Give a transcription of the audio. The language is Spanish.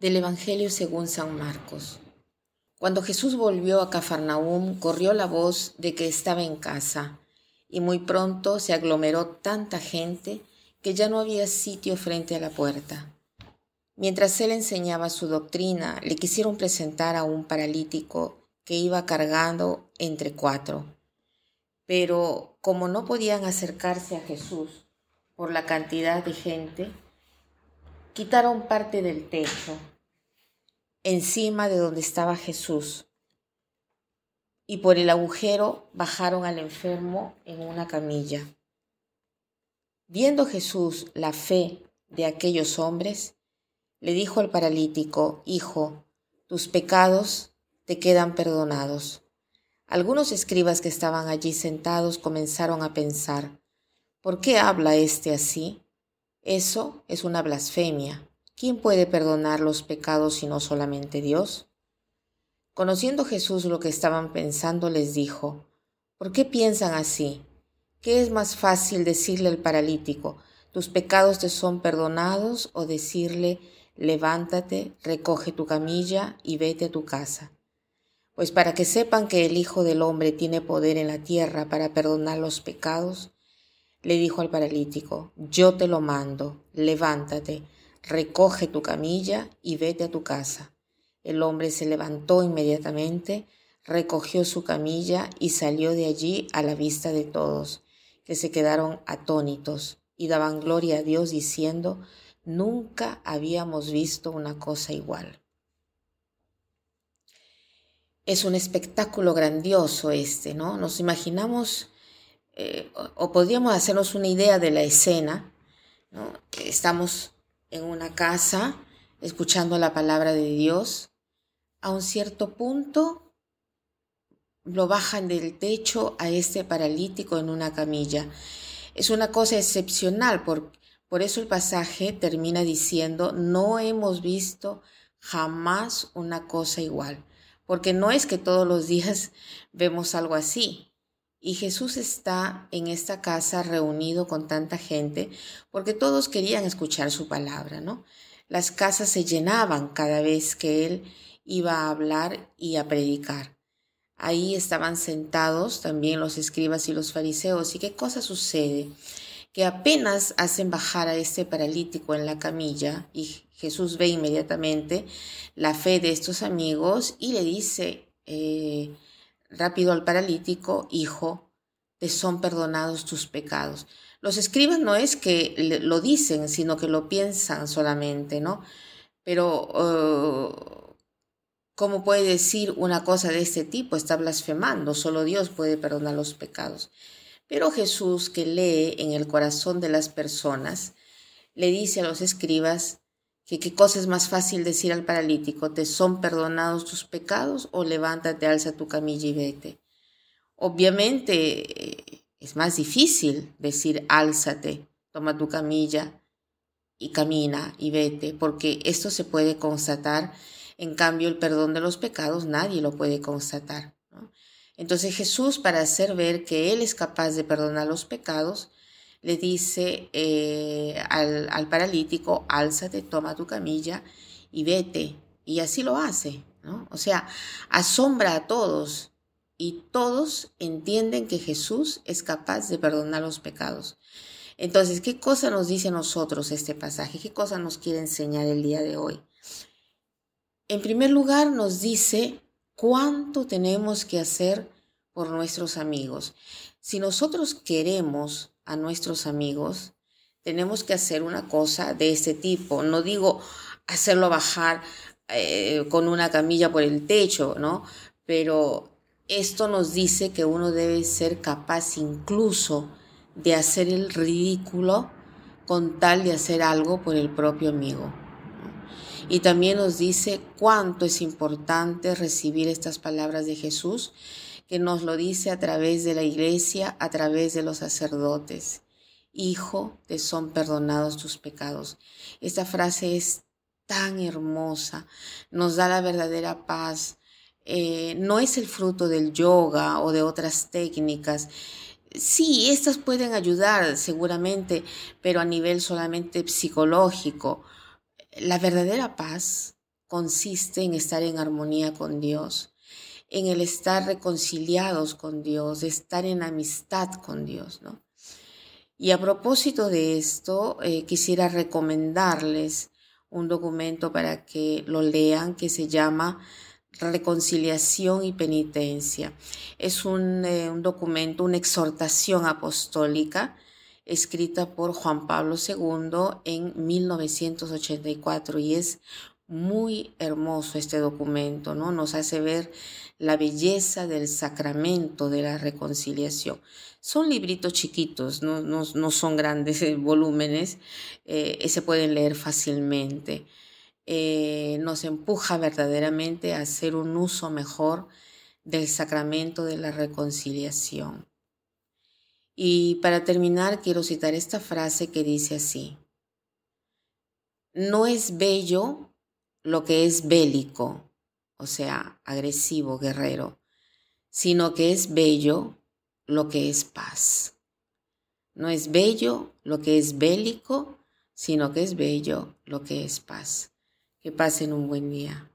Del Evangelio según San Marcos. Cuando Jesús volvió a Cafarnaúm, corrió la voz de que estaba en casa, y muy pronto se aglomeró tanta gente que ya no había sitio frente a la puerta. Mientras él enseñaba su doctrina, le quisieron presentar a un paralítico que iba cargando entre cuatro. Pero como no podían acercarse a Jesús por la cantidad de gente, quitaron parte del techo encima de donde estaba Jesús y por el agujero bajaron al enfermo en una camilla. Viendo Jesús la fe de aquellos hombres, le dijo al paralítico, Hijo, tus pecados te quedan perdonados. Algunos escribas que estaban allí sentados comenzaron a pensar, ¿por qué habla éste así? Eso es una blasfemia. ¿Quién puede perdonar los pecados sino solamente Dios? Conociendo Jesús lo que estaban pensando, les dijo, ¿por qué piensan así? ¿Qué es más fácil decirle al paralítico, tus pecados te son perdonados o decirle, levántate, recoge tu camilla y vete a tu casa? Pues para que sepan que el Hijo del Hombre tiene poder en la tierra para perdonar los pecados, le dijo al paralítico, yo te lo mando, levántate, recoge tu camilla y vete a tu casa. El hombre se levantó inmediatamente, recogió su camilla y salió de allí a la vista de todos, que se quedaron atónitos y daban gloria a Dios diciendo, nunca habíamos visto una cosa igual. Es un espectáculo grandioso este, ¿no? Nos imaginamos o podríamos hacernos una idea de la escena. Estamos en una casa escuchando la palabra de Dios, a un cierto punto lo bajan del techo a este paralítico en una camilla. Es una cosa excepcional, por, por eso el pasaje termina diciendo, no hemos visto jamás una cosa igual, porque no es que todos los días vemos algo así, y Jesús está en esta casa reunido con tanta gente porque todos querían escuchar su palabra, ¿no? Las casas se llenaban cada vez que él iba a hablar y a predicar. Ahí estaban sentados también los escribas y los fariseos. ¿Y qué cosa sucede? Que apenas hacen bajar a este paralítico en la camilla y Jesús ve inmediatamente la fe de estos amigos y le dice, eh, rápido al paralítico, Hijo, te son perdonados tus pecados. Los escribas no es que lo dicen, sino que lo piensan solamente, ¿no? Pero, uh, ¿cómo puede decir una cosa de este tipo? Está blasfemando, solo Dios puede perdonar los pecados. Pero Jesús, que lee en el corazón de las personas, le dice a los escribas, qué cosa es más fácil decir al paralítico, ¿te son perdonados tus pecados o levántate, alza tu camilla y vete? Obviamente eh, es más difícil decir álzate, toma tu camilla y camina y vete, porque esto se puede constatar, en cambio el perdón de los pecados nadie lo puede constatar. Entonces Jesús, para hacer ver que Él es capaz de perdonar los pecados, le dice eh, al, al, paralítico, álzate, toma tu camilla y vete. Y así lo hace, ¿no? O sea, asombra a todos y todos entienden que Jesús es capaz de perdonar los pecados. Entonces, ¿qué cosa nos dice a nosotros este pasaje? ¿Qué cosa nos quiere enseñar el día de hoy? En primer lugar, nos dice cuánto tenemos que hacer por nuestros amigos. Si nosotros queremos a nuestros amigos, tenemos que hacer una cosa de este tipo. No digo hacerlo bajar eh, con una camilla por el techo, ¿no? Pero esto nos dice que uno debe ser capaz incluso de hacer el ridículo con tal de hacer algo por el propio amigo. Y también nos dice cuánto es importante recibir estas palabras de Jesús que nos lo dice a través de la iglesia, a través de los sacerdotes. Hijo, te son perdonados tus pecados. Esta frase es tan hermosa, nos da la verdadera paz. Eh, no es el fruto del yoga o de otras técnicas. Sí, estas pueden ayudar seguramente, pero a nivel solamente psicológico. La verdadera paz consiste en estar en armonía con Dios, en el estar reconciliados con Dios, estar en amistad con Dios, ¿no? Y a propósito de esto, eh, quisiera recomendarles un documento para que lo lean que se llama Reconciliación y Penitencia. Es un, eh, un documento, una exhortación apostólica escrita por Juan Pablo II en 1984 y es muy hermoso este documento, ¿no? Nos hace ver la belleza del sacramento de la reconciliación. Son libritos chiquitos, no, no, son grandes volúmenes, eh, se pueden leer fácilmente. Eh, nos empuja verdaderamente a hacer un uso mejor del sacramento de la reconciliación. Y para terminar, quiero citar esta frase que dice así, no es bello lo que es bélico, o sea, agresivo, guerrero, sino que es bello lo que es paz. No es bello lo que es bélico, sino que es bello lo que es paz. Que pasen un buen día.